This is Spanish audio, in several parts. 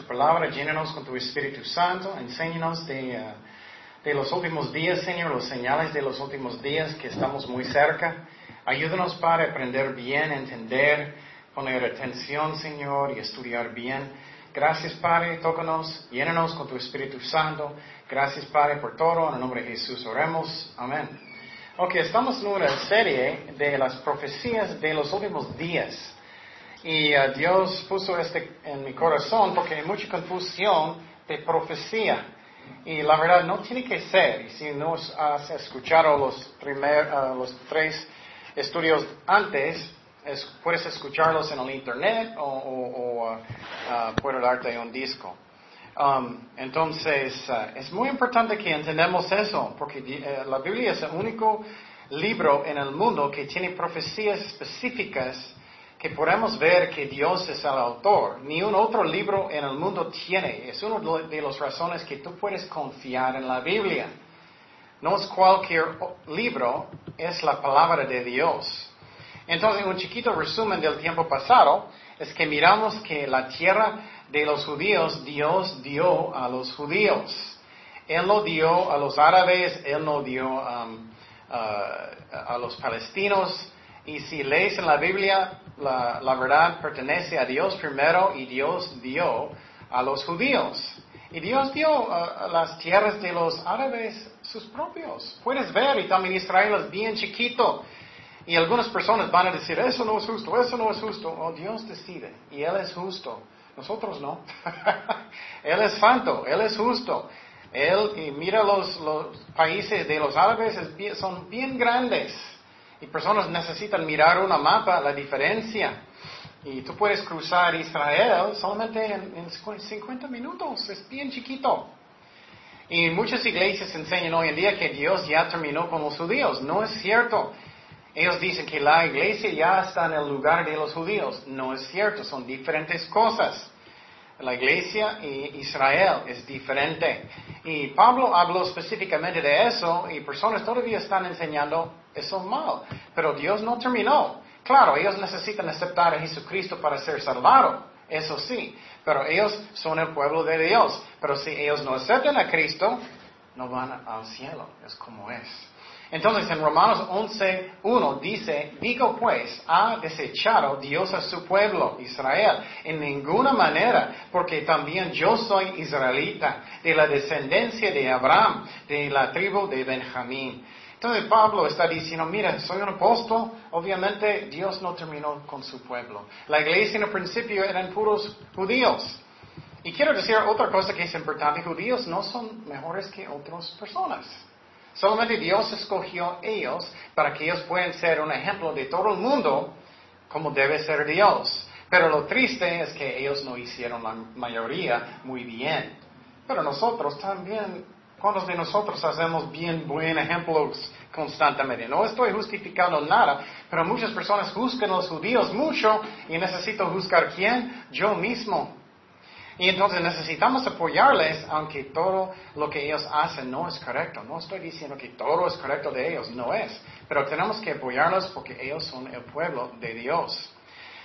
tu palabra. Llénanos con tu Espíritu Santo. Enséñanos de, uh, de los últimos días, Señor, los señales de los últimos días que estamos muy cerca. Ayúdanos, Padre, a aprender bien, entender, poner atención, Señor, y estudiar bien. Gracias, Padre, tócanos, llénanos con tu Espíritu Santo. Gracias, Padre, por todo. En el nombre de Jesús oremos. Amén. Ok, estamos en una serie de las profecías de los últimos días. Y uh, Dios puso este en mi corazón porque hay mucha confusión de profecía. Y la verdad no tiene que ser. Y si no has escuchado los, primer, uh, los tres estudios antes, es, puedes escucharlos en el internet o, o, o uh, darte un disco. Um, entonces, es muy importante que entendamos eso, porque uh, la Biblia es el único libro en el mundo que tiene profecías específicas que podemos ver que Dios es el autor. Ni un otro libro en el mundo tiene. Es una de las razones que tú puedes confiar en la Biblia. No es cualquier libro, es la palabra de Dios. Entonces, un chiquito resumen del tiempo pasado es que miramos que la tierra de los judíos Dios dio a los judíos. Él lo dio a los árabes, Él no dio um, uh, a los palestinos. Y si lees en la Biblia, la, verdad pertenece a Dios primero y Dios dio a los judíos. Y Dios dio las tierras de los árabes sus propios. Puedes ver, y también Israel es bien chiquito. Y algunas personas van a decir, eso no es justo, eso no es justo. Oh, Dios decide. Y Él es justo. Nosotros no. él es santo, Él es justo. Él, y mira los, países de los árabes, es, son bien grandes. Y personas necesitan mirar una mapa, la diferencia. Y tú puedes cruzar Israel solamente en, en 50 minutos, es bien chiquito. Y muchas iglesias enseñan hoy en día que Dios ya terminó con los judíos. No es cierto. Ellos dicen que la iglesia ya está en el lugar de los judíos. No es cierto, son diferentes cosas. La iglesia y Israel es diferente. Y Pablo habló específicamente de eso y personas todavía están enseñando eso mal. Pero Dios no terminó. Claro, ellos necesitan aceptar a Jesucristo para ser salvados. Eso sí. Pero ellos son el pueblo de Dios. Pero si ellos no aceptan a Cristo, no van al cielo. Es como es. Entonces en Romanos 11.1 dice, digo pues, ha desechado Dios a su pueblo, Israel, en ninguna manera, porque también yo soy israelita, de la descendencia de Abraham, de la tribu de Benjamín. Entonces Pablo está diciendo, mira, soy un apóstol, obviamente Dios no terminó con su pueblo. La iglesia en el principio eran puros judíos. Y quiero decir otra cosa que es importante, judíos no son mejores que otras personas. Solamente Dios escogió ellos para que ellos puedan ser un ejemplo de todo el mundo como debe ser Dios. Pero lo triste es que ellos no hicieron la mayoría muy bien. Pero nosotros también, ¿cuántos de nosotros hacemos bien buen ejemplos constantemente? No estoy justificando nada, pero muchas personas juzgan a los judíos mucho y necesito juzgar quién? Yo mismo. Y entonces necesitamos apoyarles, aunque todo lo que ellos hacen no es correcto. No estoy diciendo que todo es correcto de ellos, no es. Pero tenemos que apoyarlos porque ellos son el pueblo de Dios.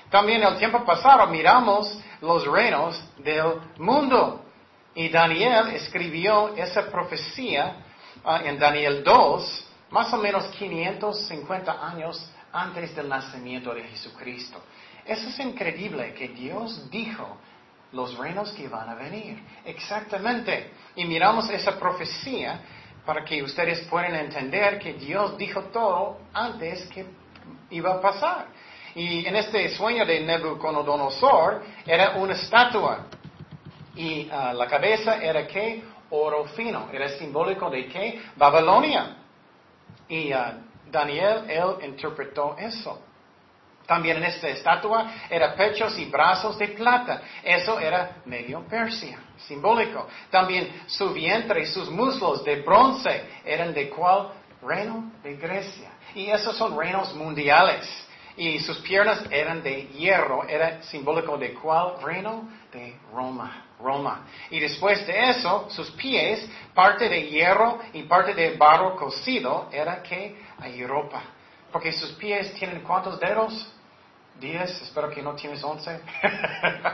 También el tiempo pasado miramos los reinos del mundo. Y Daniel escribió esa profecía uh, en Daniel 2, más o menos 550 años antes del nacimiento de Jesucristo. Eso es increíble que Dios dijo los reinos que van a venir. Exactamente. Y miramos esa profecía para que ustedes puedan entender que Dios dijo todo antes que iba a pasar. Y en este sueño de Nebuchadnezzar era una estatua. Y uh, la cabeza era que oro fino. Era simbólico de que Babilonia. Y uh, Daniel, él interpretó eso. También en esta estatua era pechos y brazos de plata. Eso era medio Persia, simbólico. También su vientre y sus muslos de bronce eran de cuál reino de Grecia. Y esos son reinos mundiales. Y sus piernas eran de hierro, era simbólico de cuál reino de Roma. Roma. Y después de eso, sus pies, parte de hierro y parte de barro cocido, era que a Europa. Porque sus pies tienen cuántos dedos? 10, espero que no tienes 11.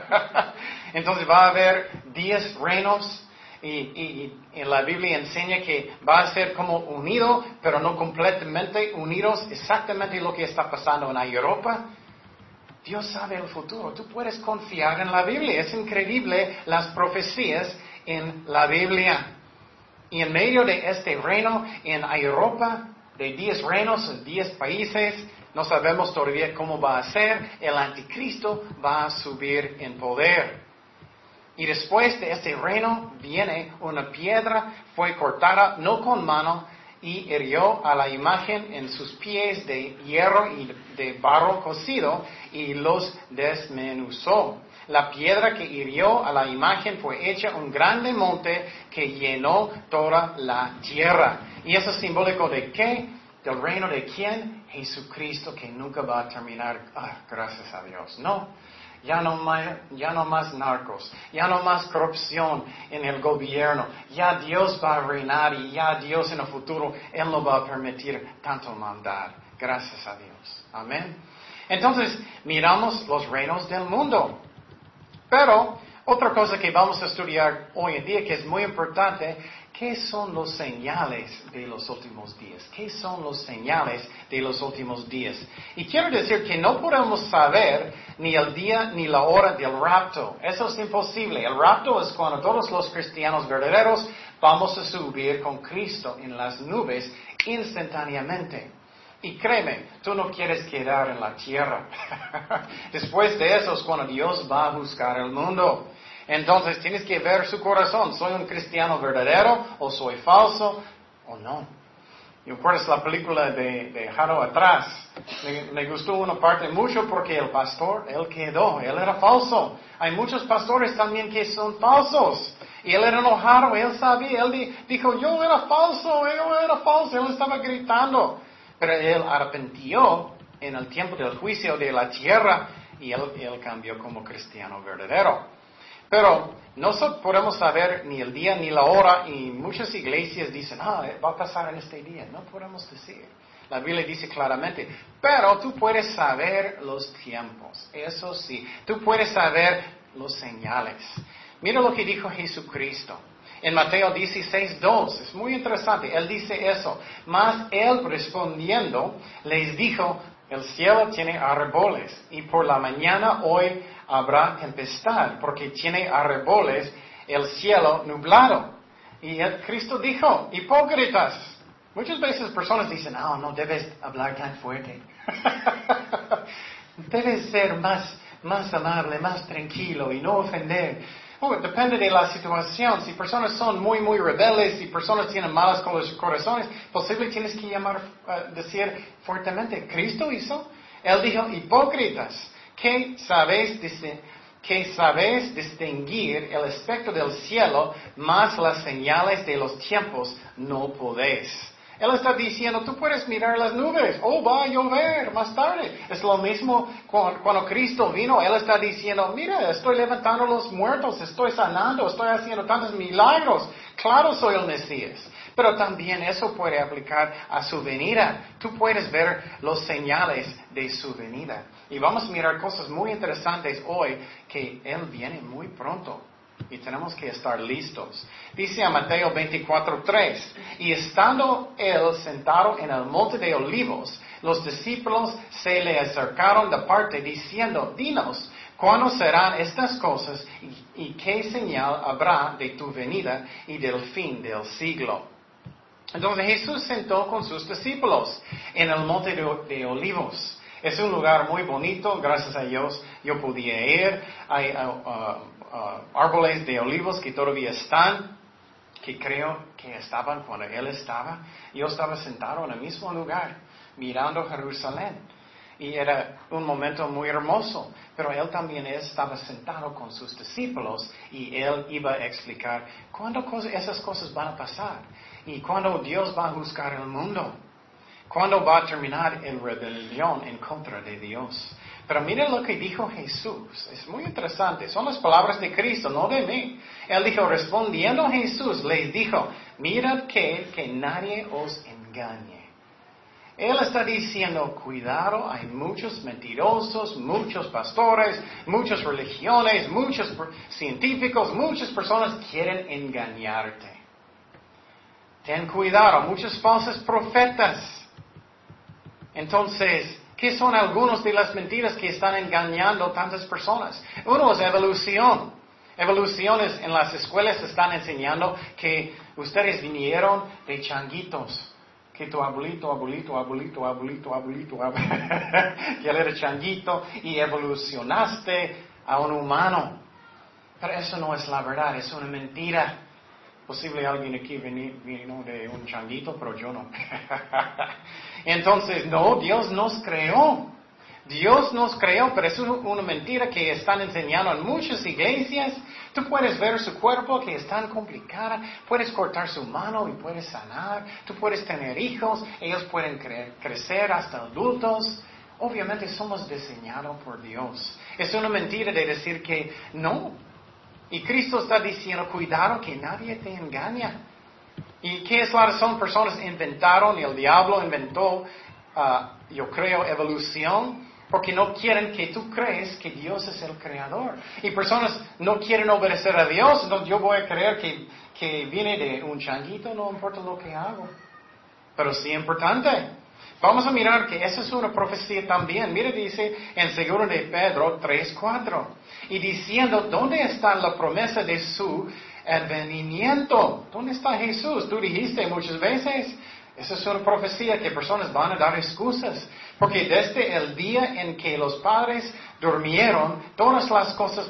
Entonces va a haber 10 reinos y, y, la Biblia enseña que va a ser como unido, pero no completamente unidos, exactamente lo que está pasando en Europa. Dios sabe el futuro. Tú puedes confiar en la Biblia. Es increíble las profecías en la Biblia. Y en medio de este reino en Europa, de 10 reinos, 10 países, no sabemos todavía cómo va a ser. El anticristo va a subir en poder. Y después de este reino viene una piedra, fue cortada no con mano y hirió a la imagen en sus pies de hierro y de barro cocido y los desmenuzó. La piedra que hirió a la imagen fue hecha un grande monte que llenó toda la tierra. ¿Y eso es simbólico de qué? ¿Del reino de quién? Jesucristo que nunca va a terminar. Ah, gracias a Dios. No. Ya no, más, ya no más narcos, ya no más corrupción en el gobierno, ya Dios va a reinar y ya Dios en el futuro, Él no va a permitir tanto maldad. Gracias a Dios. Amén. Entonces, miramos los reinos del mundo. Pero, otra cosa que vamos a estudiar hoy en día que es muy importante ¿Qué son los señales de los últimos días? ¿Qué son los señales de los últimos días? Y quiero decir que no podemos saber ni el día ni la hora del rapto. Eso es imposible. El rapto es cuando todos los cristianos verdaderos vamos a subir con Cristo en las nubes instantáneamente. Y créeme, tú no quieres quedar en la tierra. Después de eso es cuando Dios va a buscar el mundo. Entonces tienes que ver su corazón. ¿Soy un cristiano verdadero o soy falso o no? ¿Y recuerdas la película de, de Jaro atrás? Me, gustó una parte mucho porque el pastor, él quedó, él era falso. Hay muchos pastores también que son falsos. Y él era enojado, él sabía, él dijo, yo era falso, yo era falso, él estaba gritando. Pero él arrepintió en el tiempo del juicio de la tierra y él, él cambió como cristiano verdadero. Pero no podemos saber ni el día ni la hora y muchas iglesias dicen, ah, va a pasar en este día. No podemos decir. La Biblia dice claramente, pero tú puedes saber los tiempos. Eso sí, tú puedes saber los señales. Mira lo que dijo Jesucristo. En Mateo 16, 2, es muy interesante, él dice eso. Mas él respondiendo les dijo, el cielo tiene árboles y por la mañana hoy habrá tempestad, porque tiene arreboles el cielo nublado. Y Cristo dijo, hipócritas. Muchas veces personas dicen, no, no debes hablar tan fuerte. debes ser más, más amable, más tranquilo y no ofender. Oh, depende de la situación. Si personas son muy, muy rebeldes, si personas tienen malas corazones, posible tienes que llamar, uh, decir fuertemente, Cristo hizo. Él dijo, hipócritas que sabéis, distinguir el aspecto del cielo, más las señales de los tiempos no podéis. Él está diciendo, tú puedes mirar las nubes, oh, va a llover más tarde. Es lo mismo cuando, Cristo vino, Él está diciendo, mira, estoy levantando los muertos, estoy sanando, estoy haciendo tantos milagros. Claro, soy el Mesías. Pero también eso puede aplicar a su venida. Tú puedes ver los señales de su venida. Y vamos a mirar cosas muy interesantes hoy que Él viene muy pronto. Y tenemos que estar listos. Dice a Mateo 24:3, y estando él sentado en el monte de olivos, los discípulos se le acercaron de parte diciendo, dinos, ¿cuándo serán estas cosas y, y qué señal habrá de tu venida y del fin del siglo? Entonces Jesús sentó con sus discípulos en el monte de, olivos. Es un lugar muy bonito, gracias a Dios yo podía ir. Hay uh, uh, árboles de olivos que todavía están, que creo que estaban cuando Él estaba. Yo estaba sentado en el mismo lugar, mirando Jerusalén. Y era un momento muy hermoso, pero él también estaba sentado con sus discípulos y él iba a explicar cuándo esas cosas van a pasar. ¿Y cuando Dios va a juzgar el mundo? ¿Cuándo va a terminar el rebelión en contra de Dios? Pero miren lo que dijo Jesús. Es muy interesante. Son las palabras de Cristo, no de mí. Él dijo, respondiendo Jesús, les dijo, mirad que, que nadie os engañe. Él está diciendo, cuidado, hay muchos mentirosos, muchos pastores, muchas religiones, muchos científicos, muchas personas quieren engañarte. Ten cuidado, muchos falsos profetas. Entonces, ¿qué son algunas de las mentiras que están engañando tantas personas? Uno es evolución. Evoluciones en las escuelas están enseñando que ustedes vinieron de changuitos. Que tu abuelito, abuelito, abuelito, abuelito, abuelito, que él era changuito y evolucionaste a un humano. Pero eso no es la verdad, es una mentira. Posible alguien aquí vino de un changuito, pero yo no. Entonces, no, Dios nos creó. Dios nos creó, pero es una mentira que están enseñando en muchas iglesias. Tú puedes ver su cuerpo que es tan complicada, puedes cortar su mano y puedes sanar, tú puedes tener hijos, ellos pueden crecer hasta adultos. Obviamente somos diseñados por Dios. Es una mentira de decir que no. Y Cristo está diciendo, cuidado que nadie te engaña. ¿Y qué es la razón? Personas inventaron y el diablo inventó, ah, yo creo, evolución, porque no quieren que tú crees que Dios es el creador. Y personas no quieren obedecer a Dios, no, yo voy a creer que, que viene de un changuito, no importa lo que hago. Pero sí importante. Vamos a mirar que esa es una profecía también. Mire, dice en segundo de Pedro 3.4. Y diciendo, ¿dónde está la promesa de su advenimiento. ¿Dónde está Jesús? Tú dijiste muchas veces. Esa es una profecía que personas van a dar excusas. Porque desde el día en que los padres durmieron, todas las cosas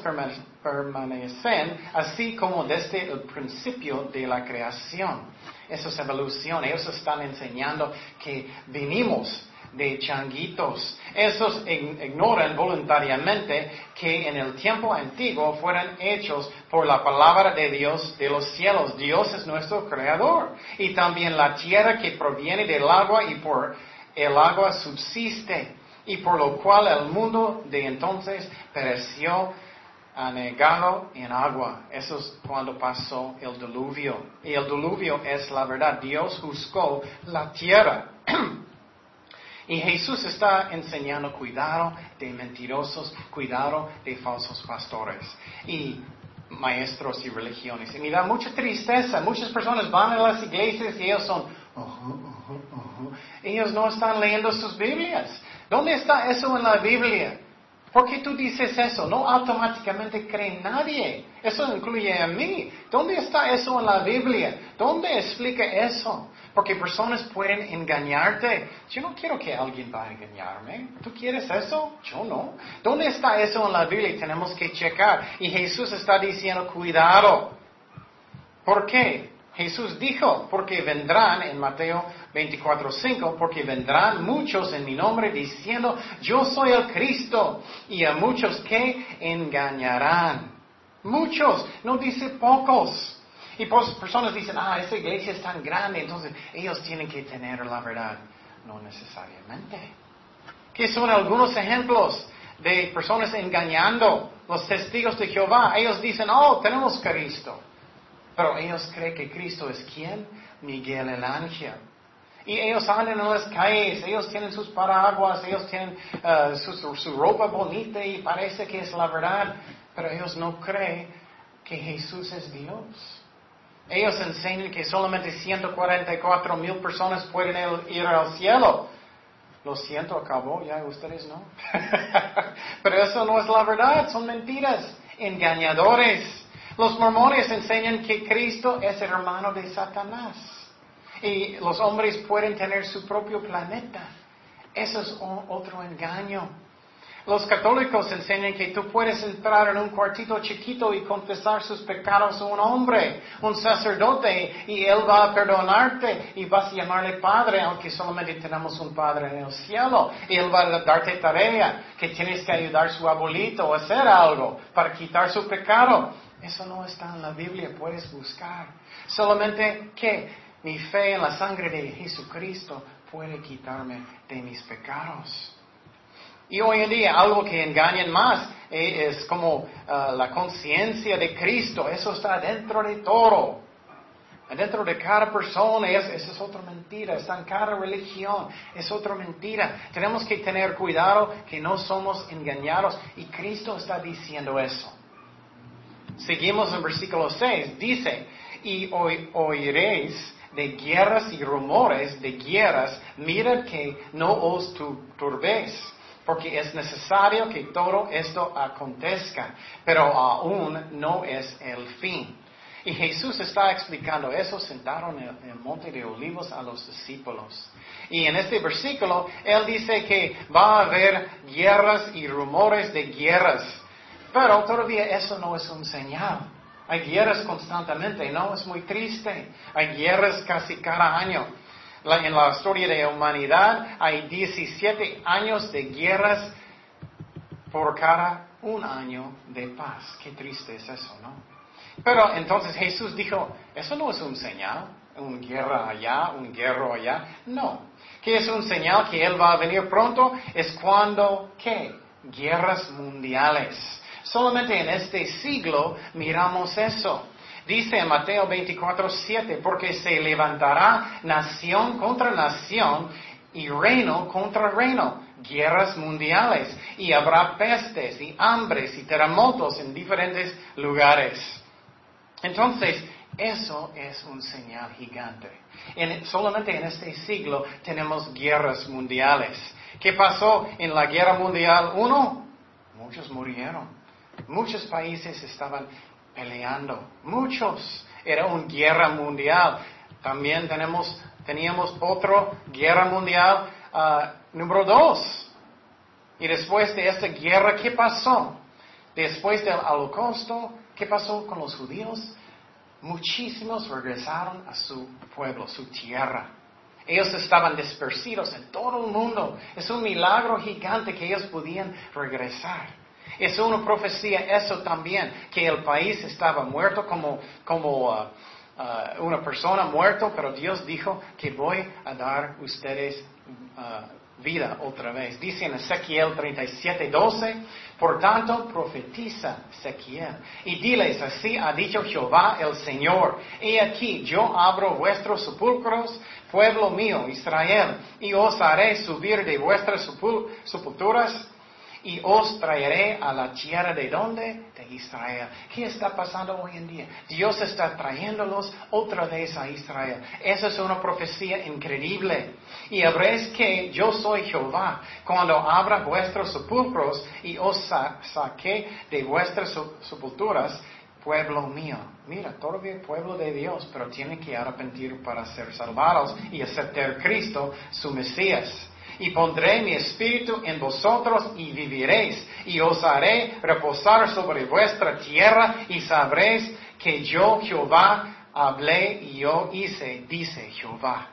permanecen así como desde el principio de la creación. Eso es evolución. Ellos están enseñando que venimos de changuitos. Esos ignoran voluntariamente que en el tiempo antiguo fueron hechos por la palabra de Dios de los cielos. Dios es nuestro creador. Y también la tierra que proviene del agua y por el agua subsiste. Y por lo cual el mundo de entonces pereció anegado en agua. Eso es cuando pasó el diluvio. Y el diluvio es la verdad. Dios juzgó la tierra. Y Jesús está enseñando cuidado de mentirosos, cuidado de falsos pastores y maestros y religiones. Y me da mucha tristeza. Muchas personas van a las iglesias y ellos son, ellos no están leyendo sus Biblias. ¿Dónde está eso en la Biblia? ¿Por qué tú dices eso? No automáticamente cree nadie. Eso incluye a mí. ¿Dónde está eso en la Biblia? ¿Dónde explica eso? Porque personas pueden engañarte. Yo no quiero que alguien va a engañarme. ¿Tú quieres eso? Yo no. ¿Dónde está eso en la Biblia? Tenemos que checar. Y Jesús está diciendo, cuidado. ¿Por qué? Jesús dijo, porque vendrán en Mateo 24:5, porque vendrán muchos en mi nombre diciendo, yo soy el Cristo, y a muchos que engañarán. Muchos, no dice pocos. Y pues, personas dicen, ah, esa iglesia es tan grande, entonces ellos tienen que tener la verdad. No necesariamente. ¿Qué son algunos ejemplos de personas engañando? Los testigos de Jehová, ellos dicen, oh, tenemos Cristo. Pero ellos creen que Cristo es quién? Miguel el ángel. Y ellos andan en las calles, ellos tienen sus paraguas, ellos tienen uh, su, su, ropa bonita y parece que es la verdad, pero ellos no creen que Jesús es Dios. Ellos enseñan que solamente 144 mil personas pueden ir al cielo. Lo siento, acabó, ya ustedes no. Pero eso no es la verdad, son mentiras, engañadores. Los mormones enseñan que Cristo es el hermano de Satanás. Y los hombres pueden tener su propio planeta. Eso es otro engaño. Los católicos enseñan que tú puedes entrar en un cuartito chiquito y confesar sus pecados a un hombre, un sacerdote, y él va a perdonarte y vas a llamarle padre, aunque solamente tenemos un padre en el cielo. Y él va a darte tarea, que tienes que ayudar a su abuelito a hacer algo para quitar su pecado. Eso no está en la Biblia, puedes buscar. Solamente que mi fe en la sangre de Jesucristo puede quitarme de mis pecados. Y hoy en día algo que engañan más eh, es como ah, la conciencia de Cristo. Eso está dentro de todo. Dentro de cada persona, esa es otra mentira. Está en cada religión, es otra mentira. Tenemos que tener cuidado que no somos engañados. Y Cristo está diciendo eso. Seguimos en versículo 6. Dice, y oiréis de guerras y rumores de guerras. Mirad que no os turbéis porque es necesario que todo esto acontezca, pero aún no es el fin. Y Jesús está explicando eso sentado en el, monte de olivos a los discípulos. Y en este versículo, Él dice que va a haber guerras y rumores de guerras. Pero todavía eso no es un señal. Hay guerras constantemente, ¿no? Es muy triste. Hay guerras casi cada año. en la historia de la humanidad hay 17 años de guerras por cada un año de paz. Qué triste es eso, ¿no? Pero entonces Jesús dijo, eso no es un señal, un guerra allá, un guerro allá. No. ¿Qué es un señal que Él va a venir pronto? Es cuando, ¿qué? Guerras mundiales. Solamente en este siglo miramos eso. Dice en Mateo 24, 7, porque se levantará nación contra nación y reino contra reino, guerras mundiales, y habrá pestes y hambres y terremotos en diferentes lugares. Entonces, eso es un señal gigante. solamente en este siglo tenemos guerras mundiales. ¿Qué pasó en la guerra mundial uno? Muchos murieron. Muchos países estaban peleando. Muchos. Era una guerra mundial. También tenemos, teníamos otra guerra mundial ah, número dos. Y después de esta guerra, ¿qué pasó? Después del holocausto, ¿Qué pasó con los judíos? Muchísimos regresaron a su pueblo, su tierra. Ellos estaban dispersidos en todo el mundo. Es un milagro gigante que ellos podían regresar. Es una profecía eso también, que el país estaba muerto como, como uh, una persona muerta, pero Dios dijo que voy a dar ustedes uh, vida otra vez. Dice en Ezequiel 37, 12, por tanto profetiza Ezequiel y diles, así ha dicho Jehová el Señor, he aquí yo abro vuestros sepulcros, pueblo mío, Israel, y os haré subir de vuestras sepulturas y os traeré a la tierra de donde? De Israel. ¿Qué está pasando hoy en día? Dios está trayéndolos otra vez a Israel. Esa es una profecía increíble. Y habréis que yo soy Jehová cuando abra vuestros sepulcros y os saqué de vuestras sepulturas pueblo mío. Mira, todavía pueblo de Dios, pero tiene que arrepentir para ser salvados y aceptar Cristo, su Mesías y pondré mi espíritu en vosotros y viviréis, y os haré reposar sobre vuestra tierra, y sabréis que yo Jehová hablé y yo hice, dice Jehová.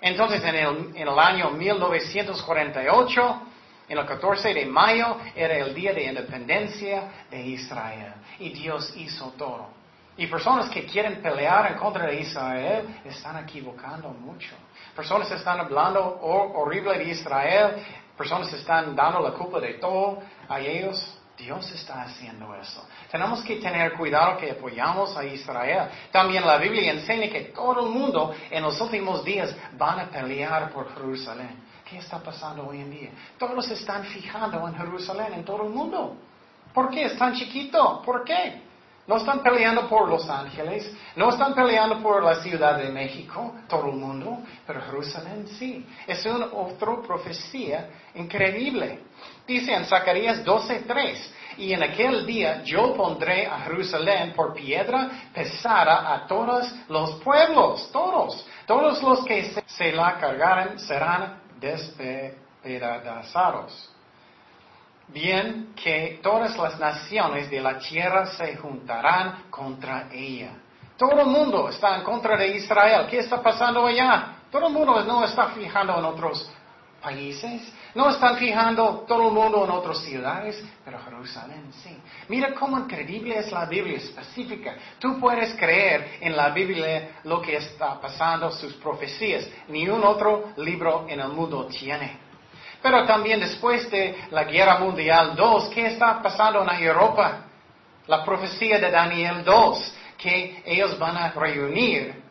Entonces en el, año 1948, en el 14 de mayo, era el día de independencia de Israel, y Dios hizo todo. Y personas que quieren pelear en contra de Israel están equivocando mucho. Personas están hablando horrible de Israel, personas están dando la culpa de todo a ellos. Dios está haciendo eso. Tenemos que tener cuidado que apoyamos a Israel. También la Biblia enseña que todo el mundo en los últimos días van a pelear por Jerusalén. ¿Qué está pasando hoy en día? Todos están fijando en Jerusalén, en todo el mundo. ¿Por qué es tan chiquito? ¿Por qué? No están peleando por Los Ángeles, no están peleando por la Ciudad de México, todo el mundo, pero Jerusalén sí. Es una otra profecía increíble. Dice en Zacarías 12:3, y en aquel día yo pondré a Jerusalén por piedra pesada a todos los pueblos, todos, todos los que se, la cargaren serán despedazados bien que todas las naciones de la tierra se juntarán contra ella. Todo el mundo está en contra de Israel. ¿Qué está pasando allá? Todo el mundo no está fijando en otros países, no están fijando todo el mundo en otras ciudades, pero Jerusalén sí. Mira cómo increíble es la Biblia específica. Tú puedes creer en la Biblia lo que está pasando, sus profecías. Ni un otro libro en el mundo tiene. Pero también después de la Guerra Mundial II, ¿qué está pasando en Europa? La profecía de Daniel II, que ellos van a reunir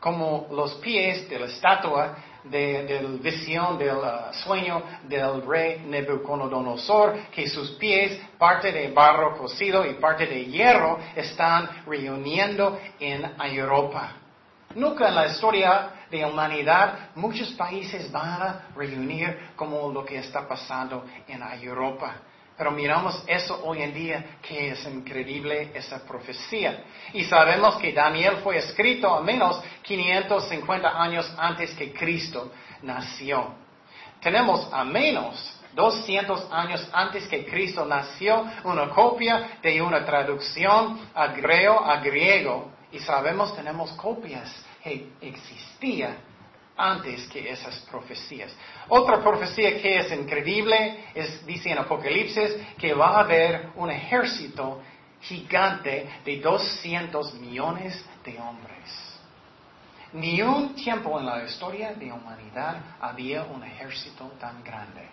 como los pies de la estatua de, la visión del uh, sueño del rey Nebuchadnezzar, que sus pies, parte de barro cocido y parte de hierro, están reuniendo en Europa. Nunca en la historia de humanidad muchos países van a reunir como lo que está pasando en Europa. Pero miramos eso hoy en día, que es increíble esa profecía. Y sabemos que Daniel fue escrito al menos 550 años antes que Cristo nació. Tenemos a menos 200 años antes que Cristo nació una copia de una traducción a griego a griego. Y sabemos, tenemos copias que existían antes que esas profecías. Otra profecía que es increíble es, dice en Apocalipsis, que va a haber un ejército gigante de 200 millones de hombres. Ni un tiempo en la historia de humanidad había un ejército tan grande.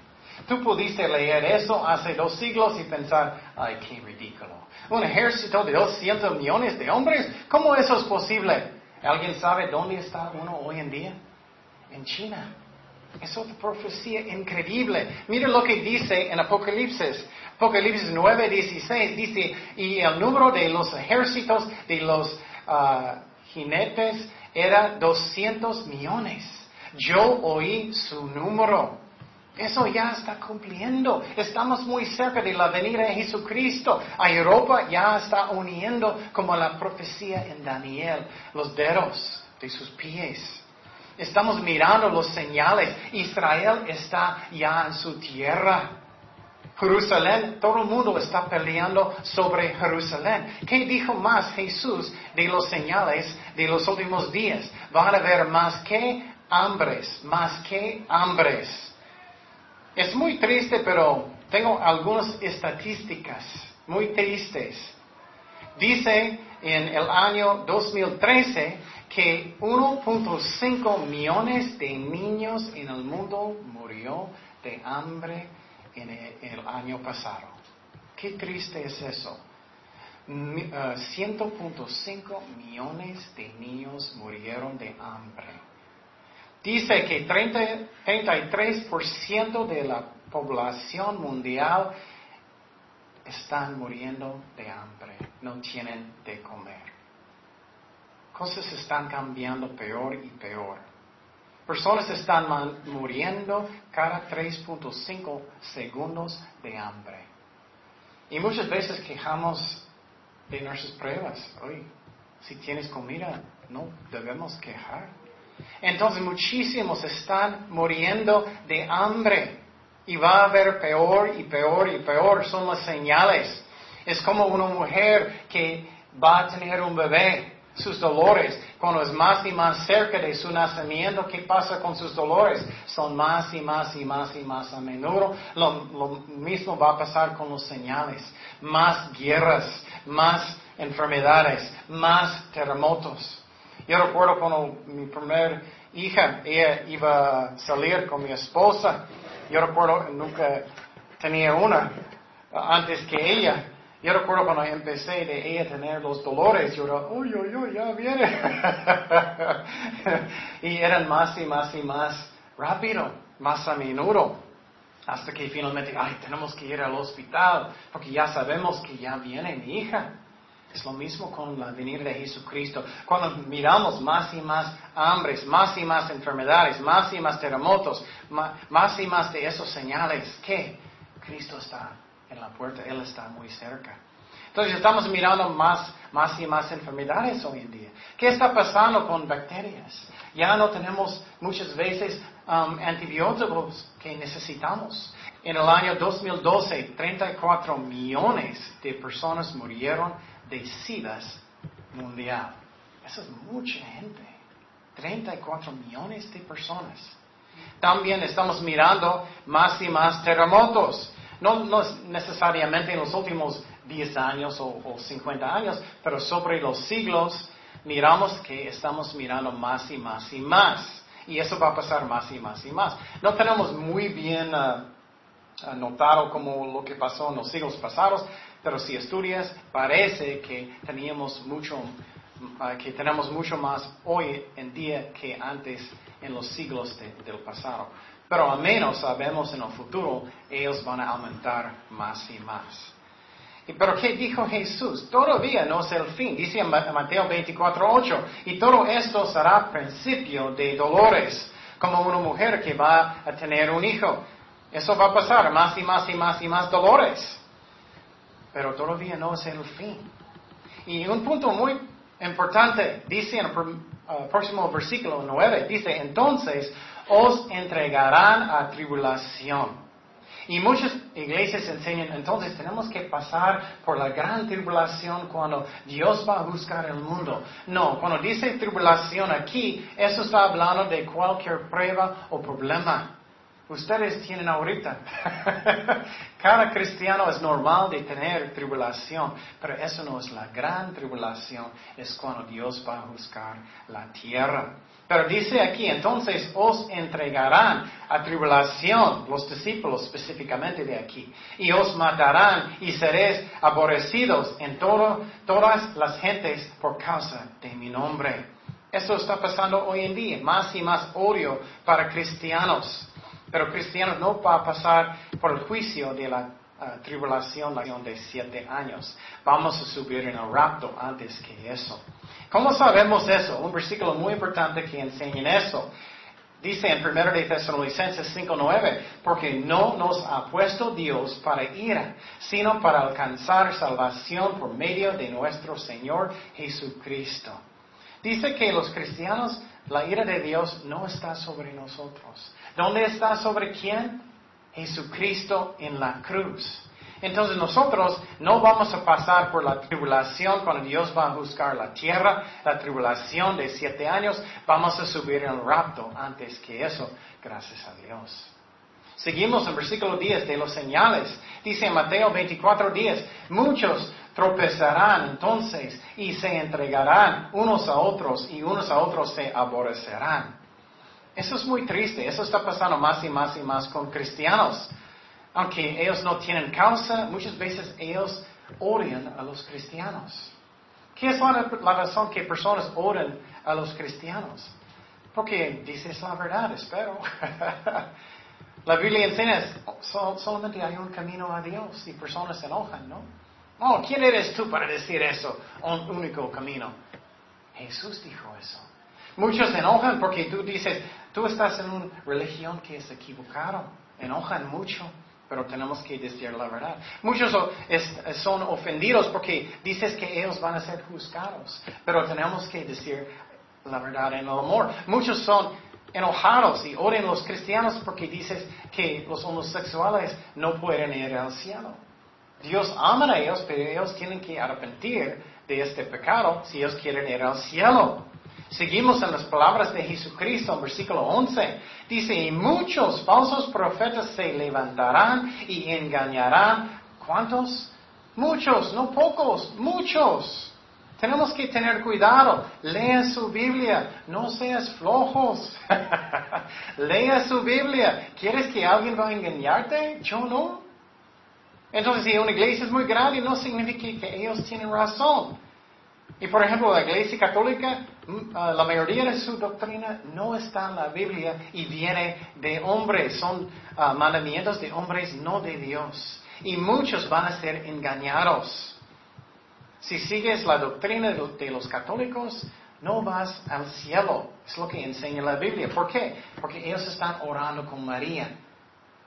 Tú pudiste leer eso hace dos siglos y pensar, ay, qué ridículo. Un ejército de 200 millones de hombres, ¿cómo eso es posible? ¿Alguien sabe dónde está uno hoy en día? en China. Es otra profecía increíble. Mira lo que dice en Apocalipsis. Apocalipsis 9, 16 dice, y el número de los ejércitos de los ah, jinetes era 200 millones. Yo oí su número. Eso ya está cumpliendo. Estamos muy cerca de la venida de Jesucristo. A Europa ya está uniendo como la profecía en Daniel, los dedos de sus pies. Estamos mirando los señales. Israel está ya en su tierra. Jerusalén, todo el mundo está peleando sobre Jerusalén. ¿Qué dijo más Jesús de los señales de los últimos días? Van a haber más que hambres, más que hambres. Es muy triste, pero tengo algunas estadísticas muy tristes. Dice en el año 2013 que 1.5 millones de niños en el mundo murió de hambre en el, año pasado. Qué triste es eso. 100.5 uh, millones de niños murieron de hambre. Dice que 33% de la población mundial están muriendo de hambre, no tienen de comer cosas están cambiando peor y peor. Personas están muriendo cada 3.5 segundos de hambre. Y muchas veces quejamos de nuestras pruebas. Oye, si tienes comida, no debemos quejar. Entonces muchísimos están muriendo de hambre. Y va a haber peor y peor y peor. Son las señales. Es como una mujer que va a tener un bebé sus dolores, cuando es más y más cerca de su nacimiento, ¿qué pasa con sus dolores? Son más y más y más y más a menudo. Lo, mismo va a pasar con los señales. Más guerras, más enfermedades, más terremotos. Yo recuerdo cuando mi primera hija, ella iba a salir con mi esposa. Yo recuerdo, nunca tenía una antes que ella. Yo recuerdo cuando empecé de ella tener los dolores, yo era, uy, uy, uy, ya viene. y eran más y más y más rápido, más a menudo. Hasta que finalmente, ay, tenemos que ir al hospital, porque ya sabemos que ya viene mi hija. Es lo mismo con la venida de Jesucristo. Cuando miramos más y más hambres, más y más enfermedades, más y más terremotos, más y más de esos señales, que Cristo está en la puerta, Él está muy cerca. Entonces estamos mirando más, más y más enfermedades hoy en día. ¿Qué está pasando con bacterias? Ya no tenemos muchas veces um, antibióticos que necesitamos. En el año 2012, 34 millones de personas murieron de SIDA mundial. Eso es mucha gente. 34 millones de personas. También estamos mirando más y más terremotos. No, necesariamente en los últimos 10 años o, 50 años, pero sobre los siglos miramos que estamos mirando más y más y más. Y eso va a pasar más y más y más. No tenemos muy bien uh, notado como lo que pasó en los siglos pasados, pero si estudias, parece que teníamos mucho ah, que tenemos mucho más hoy en día que antes en los siglos del pasado. Pero al menos sabemos en el futuro ellos van a aumentar más y más. ¿Y pero qué dijo Jesús? Todavía no es el fin. Dice Mateo 24:8. Y todo esto será principio de dolores, como una mujer que va a tener un hijo. Eso va a pasar, más y más y más y más dolores. Pero todavía no es el fin. Y un punto muy importante, dice en el uh, próximo versículo 9, dice, entonces os entregarán a tribulación. Y muchas iglesias enseñan, entonces tenemos que pasar por la gran tribulación cuando Dios va a buscar el mundo. No, cuando dice tribulación aquí, eso está hablando de cualquier prueba o problema. Ustedes tienen ahorita. Cada cristiano es normal de tener tribulación, pero eso no es la gran tribulación, es cuando Dios va a juzgar la tierra. Pero dice aquí, entonces os entregarán a tribulación, los discípulos específicamente de aquí, y os matarán y seréis aborrecidos en todas las gentes por causa de mi nombre. Eso está pasando hoy en día, más y más odio para cristianos. Pero cristianos no va a pasar por el juicio de la uh, tribulación de siete años. Vamos a subir en el rapto antes que eso. ¿Cómo sabemos eso? Un versículo muy importante que enseña eso. Dice en 1 de Tesalonicenses 5.9, porque no nos ha puesto Dios para ira, sino para alcanzar salvación por medio de nuestro Señor Jesucristo. Dice que los cristianos, la ira de Dios no está sobre nosotros. ¿Dónde está sobre quién? Jesucristo en la cruz. Entonces nosotros no vamos a pasar por la tribulación cuando Dios va a buscar la tierra, la tribulación de siete años, vamos a subir en el rapto antes que eso, gracias a Dios. Seguimos en versículo 10 de los señales. Dice en Mateo 24 10, muchos tropezarán entonces y se entregarán unos a otros y unos a otros se aborrecerán. Eso es muy triste, eso está pasando más y más y más con cristianos. Aunque ellos no tienen causa, muchas veces ellos odian a los cristianos. ¿Qué es la, razón que personas odian a los cristianos? Porque dices la verdad, espero. la Biblia enseña, solamente hay un camino a Dios y personas se enojan, ¿no? Oh, ¿quién eres tú para decir eso? Un único camino. Jesús dijo eso. Muchos se enojan porque tú dices, tú estás en una religión que es equivocada. Enojan mucho, pero tenemos que decir la verdad. Muchos son ofendidos porque dices que ellos van a ser juzgados, pero tenemos que decir la verdad en el amor. Muchos son enojados y odian a los cristianos porque dices que los homosexuales no pueden ir al cielo. Dios ama a ellos, pero ellos tienen que arrepentir de este pecado si ellos quieren ir al cielo. Seguimos en las palabras de Jesucristo versículo 11. Dice, y muchos falsos profetas se levantarán y engañarán. ¿Cuántos? Muchos, no pocos, muchos. Tenemos que tener cuidado. Lea su Biblia. No seas flojos. Lea su Biblia. ¿Quieres que alguien va a engañarte? Yo no. Entonces, si una iglesia es muy grande, no significa que ellos tienen razón. Y por ejemplo, la Iglesia Católica, mm, ah, la mayoría de su doctrina no está en la Biblia y viene de hombres, son ah, mandamientos de hombres, no de Dios. Y muchos van a ser engañados. Si sigues la doctrina de los católicos, no vas al cielo. Es lo que enseña la Biblia. ¿Por qué? Porque ellos están orando con María.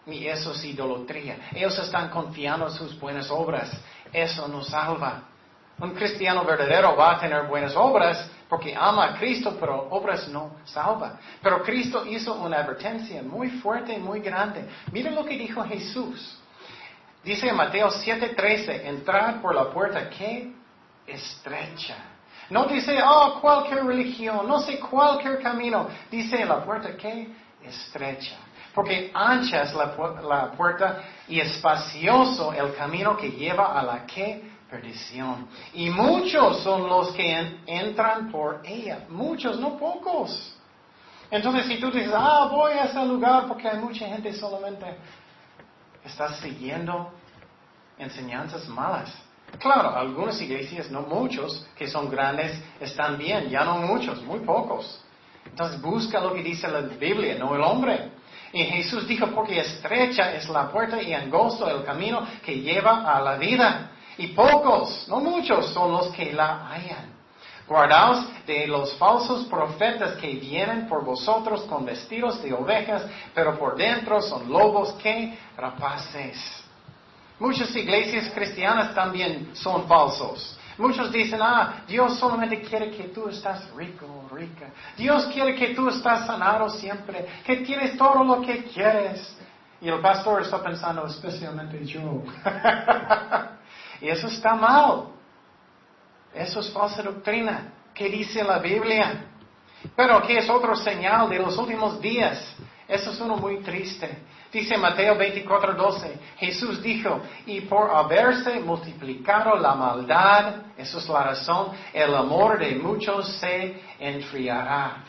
Y eso es idolatría. Ellos están confiando en sus buenas obras. Eso nos salva. Un cristiano verdadero va a tener buenas obras porque ama a Cristo, pero obras no salva. Pero Cristo hizo una advertencia muy fuerte y muy grande. Miren lo que dijo Jesús. Dice en Mateo 7:13, entrar por la puerta que estrecha. No dice, oh, cualquier religión, no sé cualquier camino. Dice la puerta que estrecha. Porque ancha es la, la puerta y espacioso el camino que lleva a la que perdición. Y muchos son los que entran por ella. Muchos, no pocos. Entonces, si tú dices, ah, voy a ese lugar porque hay mucha gente solamente, estás siguiendo enseñanzas malas. Claro, algunas iglesias, no muchos, que son grandes, están bien, ya no muchos, muy pocos. Entonces busca lo que dice la Biblia, no el hombre. Y Jesús dijo, porque estrecha es la puerta y angosto el camino que lleva a la vida. Y pocos, no muchos, son los que la hallan. Guardaos de los falsos profetas que vienen por vosotros con vestidos de ovejas, pero por dentro son lobos que rapaces. Muchas iglesias cristianas también son falsos. Muchos dicen, ah, Dios solamente quiere que tú estás rico o rica. Dios quiere que tú estás sanado siempre, que tienes todo lo que quieres. Y el pastor está pensando, especialmente yo. y eso está mal. Eso es falsa doctrina. ¿Qué dice la Biblia? Pero ¿qué es otro señal de los últimos días? Eso es uno muy triste. Dice Mateo 24, 12, Jesús dijo, y por haberse multiplicado la maldad, eso es la razón, el amor de muchos se enfriará.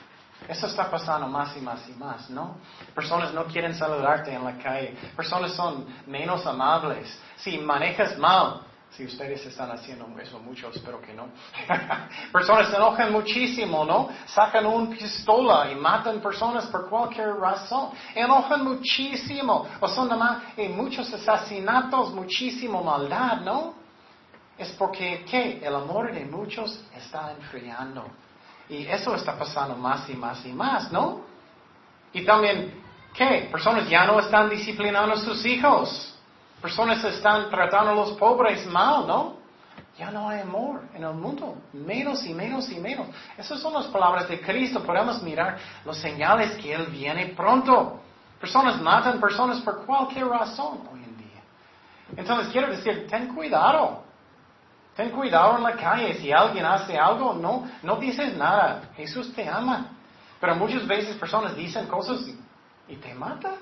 Eso está pasando más y más y más, ¿no? Personas no quieren saludarte en la calle, personas son menos amables. Si manejas mal, si ustedes están haciendo eso, mucho espero que no. personas se enojan muchísimo, ¿no? Sacan una pistola y matan personas por cualquier razón. Enojan muchísimo. O son además hay muchos asesinatos, muchísimo maldad, ¿no? Es porque, ¿qué? El amor de muchos está enfriando. Y eso está pasando más y más y más, ¿no? Y también, ¿qué? Personas ya no están disciplinando a sus hijos. Personas están tratando a los pobres mal, ¿no? Ya no hay amor en el mundo, menos y menos y menos. Esas son las palabras de Cristo. Podemos mirar los señales que Él viene pronto. Personas matan personas por cualquier razón hoy en día. Entonces quiero decir, ten cuidado. Ten cuidado en la calle. Si alguien hace algo, no, no dices nada. Jesús te ama. Pero muchas veces personas dicen cosas y, y te matan.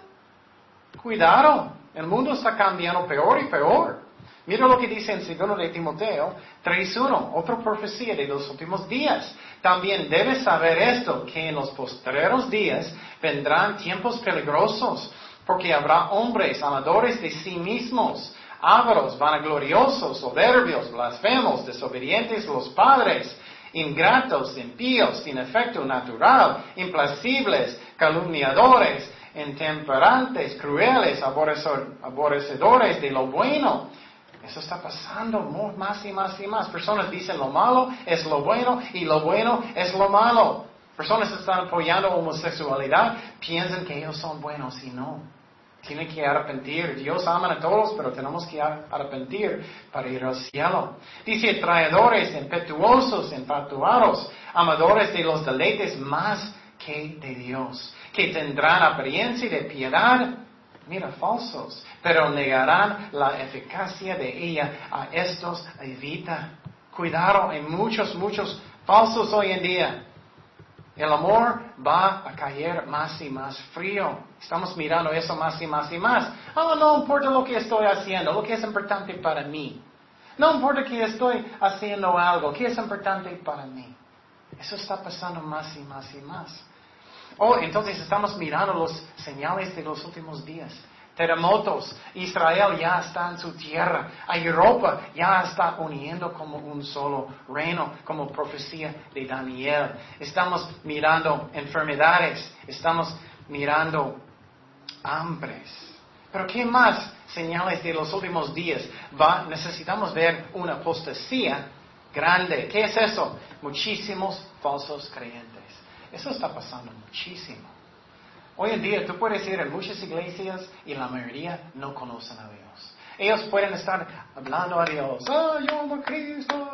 Cuidado. El mundo está cambiando peor y peor. Mira lo que dice en 2 de Timoteo 3.1, otra profecía de los últimos días. También debes saber esto, que en los postreros días vendrán tiempos peligrosos, porque habrá hombres amadores de sí mismos, ávaros, vanagloriosos, soberbios, blasfemos, desobedientes los padres, ingratos, impíos, sin efecto natural, implacibles, calumniadores, intemperantes, crueles, aborrecedores de lo bueno. Eso está pasando más y más y más. Personas dicen lo malo es lo bueno y lo bueno es lo malo. Personas están apoyando homosexualidad, piensan que ellos son buenos y no. Tienen que arrepentir. Dios ama a todos, pero tenemos que arrepentir para ir al cielo. Dice traidores, impetuosos, infatuados, amadores de los deleites más que de Dios que tendrán apariencia de piedad, mira, falsos, pero negarán la eficacia de ella. A estos evita. Cuidado, hay muchos, muchos falsos hoy en día. El amor va a caer más y más frío. Estamos mirando eso más y más y más. Oh, no importa lo que estoy haciendo, lo que es importante para mí. No importa que estoy haciendo algo, ¿qué es importante para mí? Eso está pasando más y más y más. Oh, entonces estamos mirando los señales de los últimos días. Terremotos, Israel ya está en su tierra, Europa ya está uniendo como un solo reino, como profecía de Daniel. Estamos mirando enfermedades, estamos mirando hambres. Pero ¿qué más señales de los últimos días? Va, necesitamos ver una apostasía grande. ¿Qué es eso? Muchísimos falsos creyentes. Eso está pasando muchísimo. Hoy en día tú puedes ir a muchas iglesias y la mayoría no conocen a Dios. Ellos pueden estar hablando a Dios. Oh, yo amo a Cristo.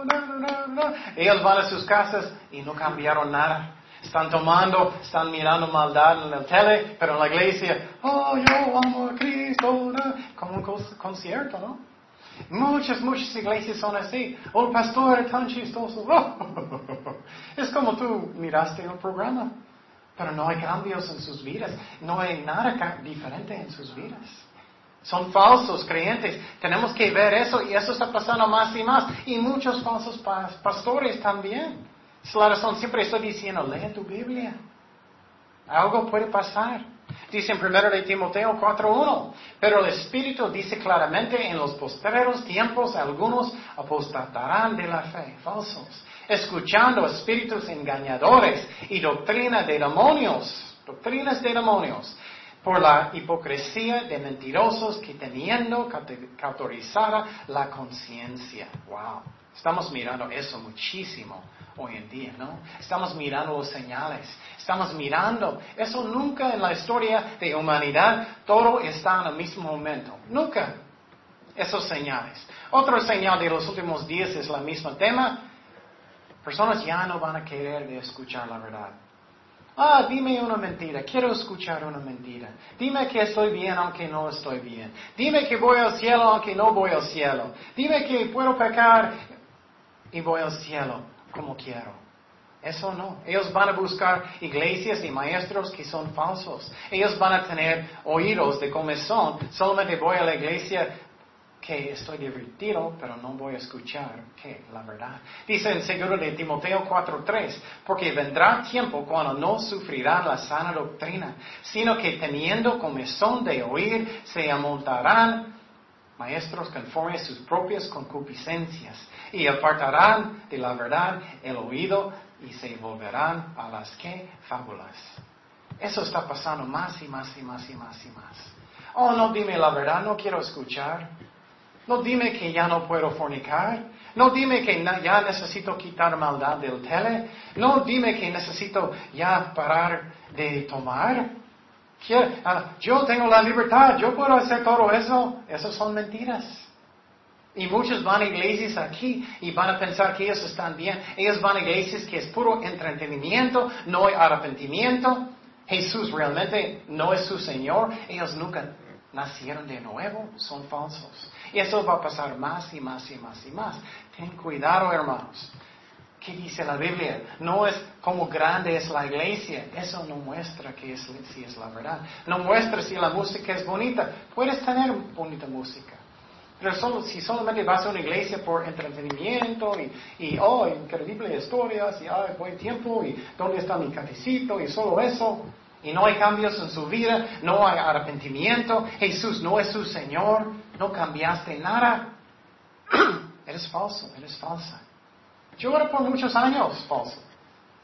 Ellos van a sus casas y no cambiaron nada. Están tomando, están mirando maldad en la tele, pero en la iglesia, oh, yo amo a Cristo. Como un concierto, ¿no? Muchas, muchas iglesias son así. Oh, el pastor es tan chistoso. es como tú miraste el programa. Pero no hay cambios en sus vidas. No hay nada diferente en sus vidas. Son falsos creyentes. Tenemos que ver eso y eso está pasando más y más. Y muchos falsos pastores también. Es la razón, siempre estoy diciendo, lee tu Biblia. Algo puede pasar. Dice en 1 de Timoteo 4.1, pero el Espíritu dice claramente en los postreros tiempos algunos apostatarán de la fe, falsos, escuchando espíritus engañadores y doctrina de demonios, doctrinas de demonios, por la hipocresía de mentirosos que teniendo cauterizada la conciencia. Wow. Estamos mirando eso muchísimo hoy en día, ¿no? Estamos mirando los señales, estamos mirando. Eso nunca en la historia de humanidad, todo está en el mismo momento. Nunca. Esos señales. Otro señal de los últimos días es el mismo tema. Personas ya no van a querer escuchar la verdad. Ah, dime una mentira, quiero escuchar una mentira. Dime que estoy bien aunque no estoy bien. Dime que voy al cielo aunque no voy al cielo. Dime que puedo pecar y voy al cielo como quiero. Eso no. Ellos van a buscar iglesias y maestros que son falsos. Ellos van a tener oídos de comezón. Solamente voy a la iglesia que estoy divertido, pero no voy a escuchar que la verdad. Dice en seguro de Timoteo 4:3, porque vendrá tiempo cuando no sufrirán la sana doctrina, sino que teniendo comezón de oír, se amontarán maestros conforme a sus propias concupiscencias y apartarán de la verdad el oído y se volverán a las que fábulas. Eso está pasando más y más y más y más y más. Oh, no dime la verdad, no quiero escuchar. No dime que ya no puedo fornicar. No dime que ya necesito quitar maldad del tele. No dime que necesito ya parar de tomar. Ah, yo tengo la libertad, yo puedo hacer todo eso. Esas son mentiras. Y muchos van a iglesias aquí y van a pensar que ellos están bien. Ellos van a iglesias que es puro entretenimiento, no hay arrepentimiento. Jesús realmente no es su Señor. Ellos nunca nacieron de nuevo, son falsos. Y eso va a pasar más y más y más y más. Ten cuidado, hermanos. ¿Qué dice la Biblia? No es como grande es la iglesia. Eso no muestra que es, si es la verdad. No muestra si la música es bonita. Puedes tener bonita música. Pero solo, si solamente vas a una iglesia por entretenimiento y, y oh, increíble historias y oh, buen tiempo y dónde está mi catecito y solo eso, y no hay cambios en su vida, no hay arrepentimiento, Jesús no es su Señor, no cambiaste nada, eres falso, eres falsa. Yo era por muchos años falso.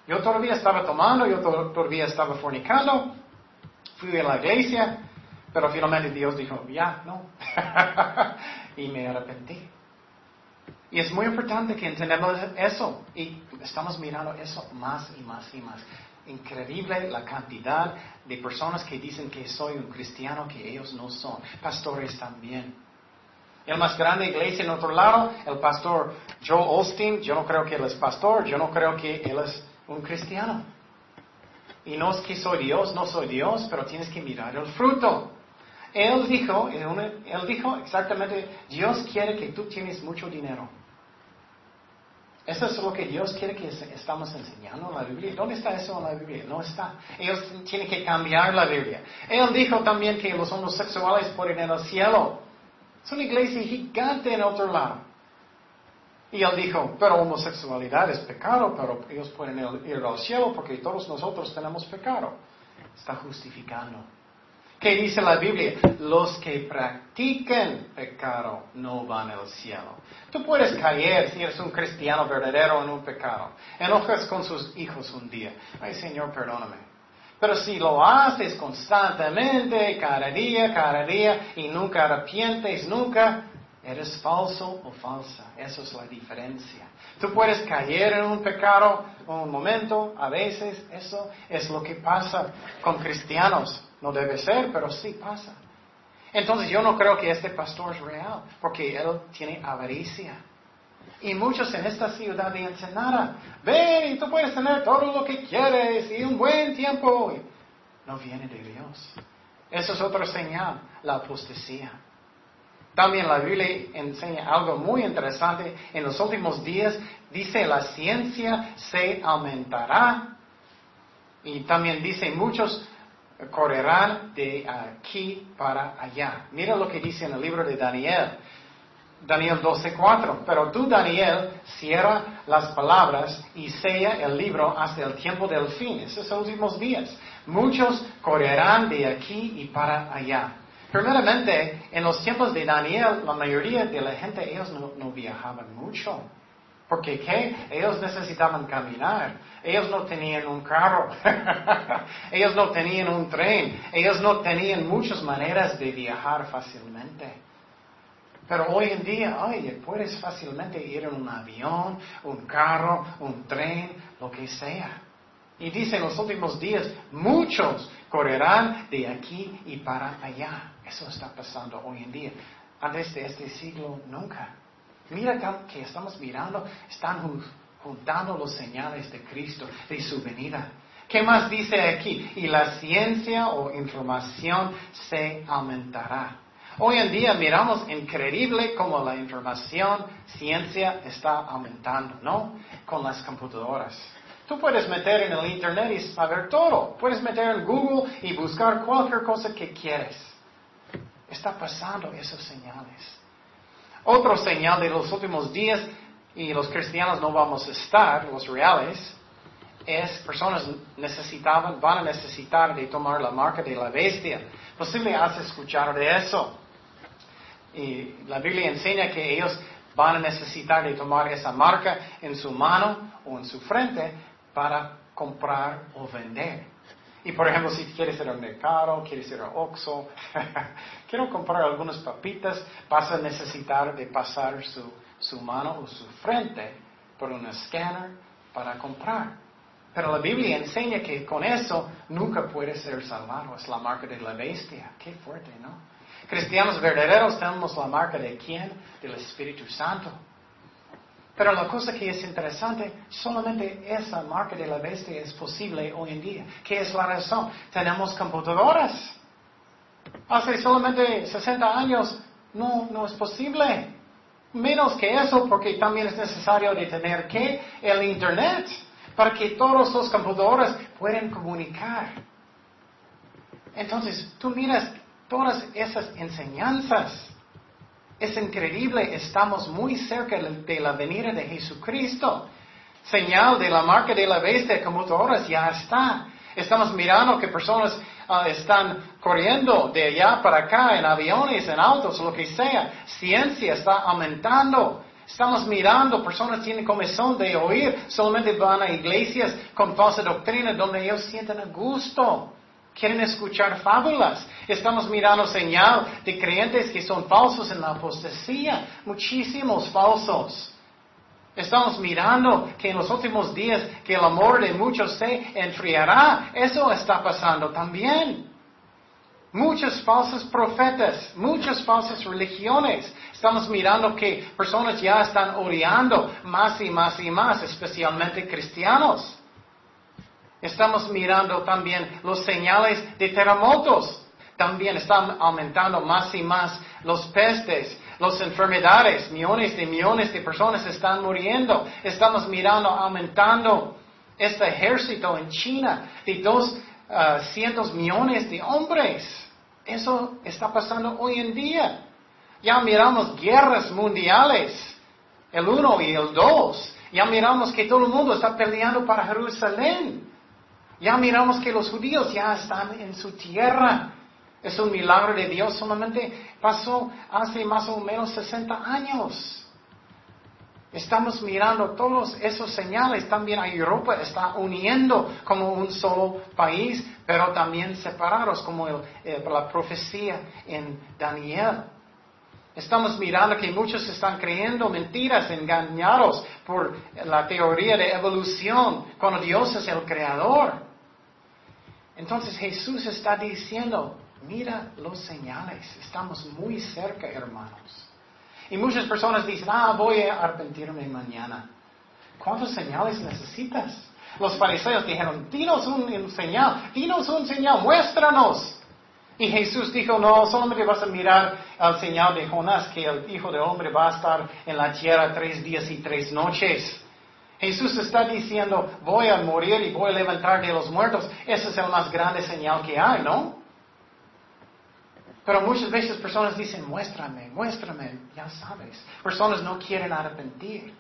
Yo todavía estaba tomando, yo todavía estaba fornicando, fui a la iglesia, pero finalmente Dios dijo, ya, no. y me arrepentí. Y es muy importante que entendamos eso. Y estamos mirando eso más y más y más. Increíble la cantidad de personas que dicen que soy un cristiano que ellos no son. Pastores también. El más grande iglesia en otro lado, el pastor Joe Austin, yo no creo que él es pastor, yo no creo que él es un cristiano. Y no es que soy Dios, no soy Dios, pero tienes que mirar el fruto. Él dijo, él dijo exactamente, Dios quiere que tú tienes mucho dinero. Eso es lo que Dios quiere que estamos enseñando en la Biblia. ¿Dónde está eso en la Biblia? No está. Ellos tienen que cambiar la Biblia. Él dijo también que los homosexuales pueden ir al cielo. Es una iglesia gigante en otro lado. Y él dijo, pero homosexualidad es pecado, pero ellos pueden ir al cielo porque todos nosotros tenemos pecado. Está justificando. ¿Qué dice la Biblia? Los que practican pecado no van al cielo. Tú puedes caer si eres un cristiano verdadero en un pecado. Enojas con sus hijos un día. Ay, Señor, perdóname. Pero si lo haces constantemente, cada día, cada día, y nunca arrepientes, nunca, eres falso o falsa. Esa es la diferencia. Tú puedes caer en un pecado un momento, a veces, eso es lo que pasa con cristianos. No debe ser, pero sí pasa. Entonces yo no creo que este pastor es real, porque él tiene avaricia. Y muchos en esta ciudad de Ensenada, ven y tú puedes tener todo lo que quieres y un buen tiempo. No viene de Dios. Eso es otra señal, la apostasía. También la Biblia enseña algo muy interesante. En los últimos días dice la ciencia se aumentará. Y también dice muchos correrán de aquí para allá. Mira lo que dice en el libro de Daniel. Daniel 12:4. Pero tú, Daniel, cierra las palabras y sella el libro hasta el tiempo del fin. Esos últimos días. Muchos correrán de aquí y para allá. Primeramente, en los tiempos de Daniel, la mayoría de la gente, ellos no, no viajaban mucho. Porque ¿qué? Ellos necesitaban caminar. Ellos no tenían un carro. ellos no tenían un tren. Ellos no tenían muchas maneras de viajar fácilmente. Pero hoy en día, oye, puedes fácilmente ir en un avión, un carro, un tren, lo que sea. Y dice en los últimos días, muchos correrán de aquí y para allá. Eso está pasando hoy en día. Antes de este siglo, nunca. Mira que estamos mirando, están juntando los señales de Cristo, de su venida. ¿Qué más dice aquí? Y la ciencia o información se aumentará. Hoy en día miramos increíble como la información, ciencia está aumentando, ¿no? Con las computadoras. Tú puedes meter en el Internet y saber todo. Puedes meter en Google y buscar cualquier cosa que quieres. Está pasando esas señales. Otro señal de los últimos días, y los cristianos no vamos a estar, los reales, es personas necesitaban, van a necesitar de tomar la marca de la bestia. Posible has escuchado de eso. Y la Biblia enseña que ellos van a necesitar de tomar esa marca en su mano o en su frente para comprar o vender. Y por ejemplo, si quieres ir al mercado, quieres ir a Oxxo, quiero comprar algunas papitas, vas a necesitar de pasar su, su mano o su frente por un escáner para comprar. Pero la Biblia enseña que con eso nunca puede ser salvado. Es la marca de la bestia. Qué fuerte, ¿no? Cristianos verdaderos tenemos la marca de quién? Del Espíritu Santo. Pero la cosa que es interesante, solamente esa marca de la bestia es posible hoy en día. ¿Qué es la razón? Tenemos computadoras. Hace solamente 60 años no, no es posible. Menos que eso, porque también es necesario de tener que el Internet para que todos los computadores puedan comunicar. Entonces, tú miras todas esas enseñanzas. Es increíble, estamos muy cerca de la venida de Jesucristo. Señal de la marca de la bestia, computadoras ya está. Estamos mirando que personas ah, están corriendo de allá para acá en aviones, en autos, lo que sea. Ciencia está aumentando. Estamos mirando, personas tienen comezón de oír, solamente van a iglesias con falsa doctrina donde ellos sienten a gusto. Quieren escuchar fábulas. Estamos mirando señal de creyentes que son falsos en la apostasía. Muchísimos falsos. Estamos mirando que en los últimos días que el amor de muchos se enfriará. Eso está pasando también. Muchos falsos profetas, muchas falsas religiones. Estamos mirando que personas ya están odiando más y más y más, especialmente cristianos. Estamos mirando también los señales de terremotos. También están aumentando más y más los pestes, las enfermedades. Millones de millones de personas están muriendo. Estamos mirando aumentando este ejército en China de dos uh, cientos millones de hombres. Eso está pasando hoy en día. Ya miramos guerras mundiales, el uno y el dos. Ya miramos que todo el mundo está peleando para Jerusalén. Ya miramos que los judíos ya están en su tierra. Es un milagro de Dios, solamente pasó hace más o menos 60 años. Estamos mirando todos esos señales. También a Europa está uniendo como un solo país, pero también separados, como eh, la profecía en Daniel. Estamos mirando que muchos están creyendo mentiras, engañados por la teoría de evolución, cuando Dios es el creador. Entonces Jesús está diciendo, mira los señales, estamos muy cerca, hermanos. Y muchas personas dicen, ah, voy a arrepentirme mañana. ¿Cuántos señales necesitas? Los fariseos dijeron, dinos un señal, dinos un señal, muéstranos. Y Jesús dijo, no, solamente vas a mirar al señal de Jonás, que el Hijo del Hombre va a estar en la tierra tres días y tres noches. Jesús está diciendo, voy a morir y voy a levantar de los muertos. Ese es el más grande señal que hay, ¿no? Pero muchas veces personas dicen, muéstrame, muéstrame, ya sabes. Personas no quieren arrepentir.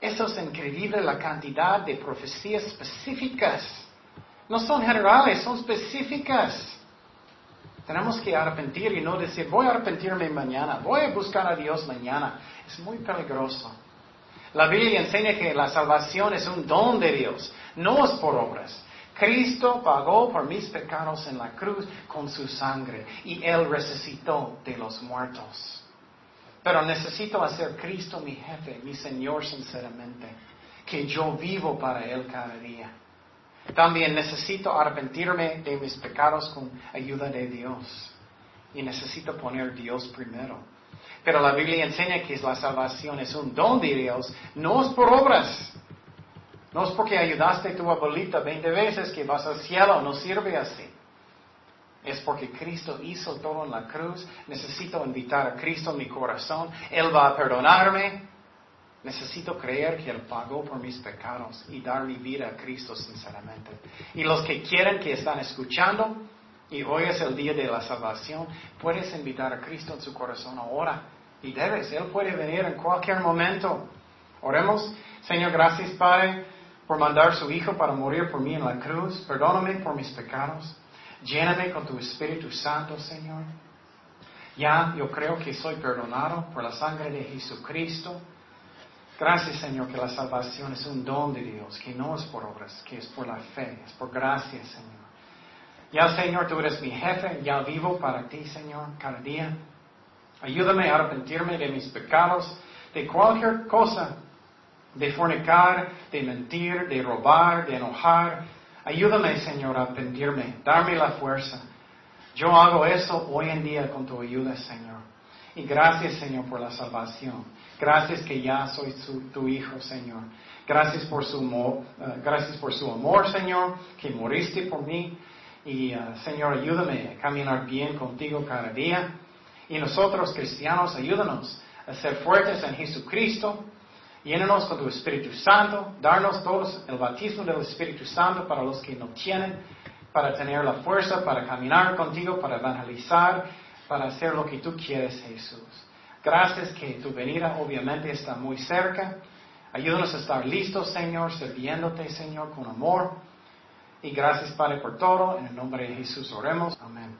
Eso es increíble la cantidad de profecías específicas. No son generales, son específicas. Tenemos que arrepentir y no decir, voy a arrepentirme mañana, voy a buscar a Dios mañana. Es muy peligroso. La Biblia enseña que la salvación es un don de Dios, no es por obras. Cristo pagó por mis pecados en la cruz con su sangre y Él resucitó de los muertos. Pero necesito hacer Cristo mi jefe, mi Señor sinceramente, que yo vivo para Él cada día. También necesito arrepentirme de mis pecados con ayuda de Dios. Y necesito poner Dios primero. Pero la Biblia enseña que la salvación es un don de Dios, no es por obras. No es porque ayudaste a tu abuelita 20 veces que vas al cielo, no sirve así. Es porque Cristo hizo todo en la cruz. Necesito invitar a Cristo en mi corazón. Él va a perdonarme. Necesito creer que Él pagó por mis pecados y dar mi vida a Cristo sinceramente. Y los que quieren, que están escuchando, y hoy es el día de la salvación, puedes invitar a Cristo en su corazón ahora. Y debes, Él puede venir en cualquier momento. Oremos. Señor, gracias Padre por mandar su Hijo para morir por mí en la cruz. Perdóname por mis pecados. Lléname con tu Espíritu Santo, Señor. Ya yo creo que soy perdonado por la sangre de Jesucristo. Gracias, Señor, que la salvación es un don de Dios, que no es por obras, que es por la fe, es por gracia, Señor. Ya, Señor, tú eres mi jefe, ya vivo para ti, Señor, cada día. Ayúdame a arrepentirme de mis pecados, de cualquier cosa de fornicar, de mentir, de robar, de enojar. Ayúdame, Señor, a arrepentirme, darme la fuerza. Yo hago eso hoy en día con tu ayuda, Señor. Y gracias, Señor, por la salvación. Gracias que ya soy tu hijo, Señor. Gracias por su eh, gracias por su amor, Señor, que moriste por mí. Y, eh, Señor, ayúdame a caminar bien contigo cada día. Y nosotros, cristianos, ayúdanos a ser fuertes en Jesucristo Llénanos con tu Espíritu Santo, darnos todos el bautismo del Espíritu Santo para los que no tienen, para tener la fuerza para caminar contigo, para evangelizar, para hacer lo que tú quieres, Jesús. Gracias que tu venida obviamente está muy cerca. Ayúdanos a estar listos, Señor, sirviéndote, Señor, con amor. Y gracias, Padre, por todo. En el nombre de Jesús oremos. Amén.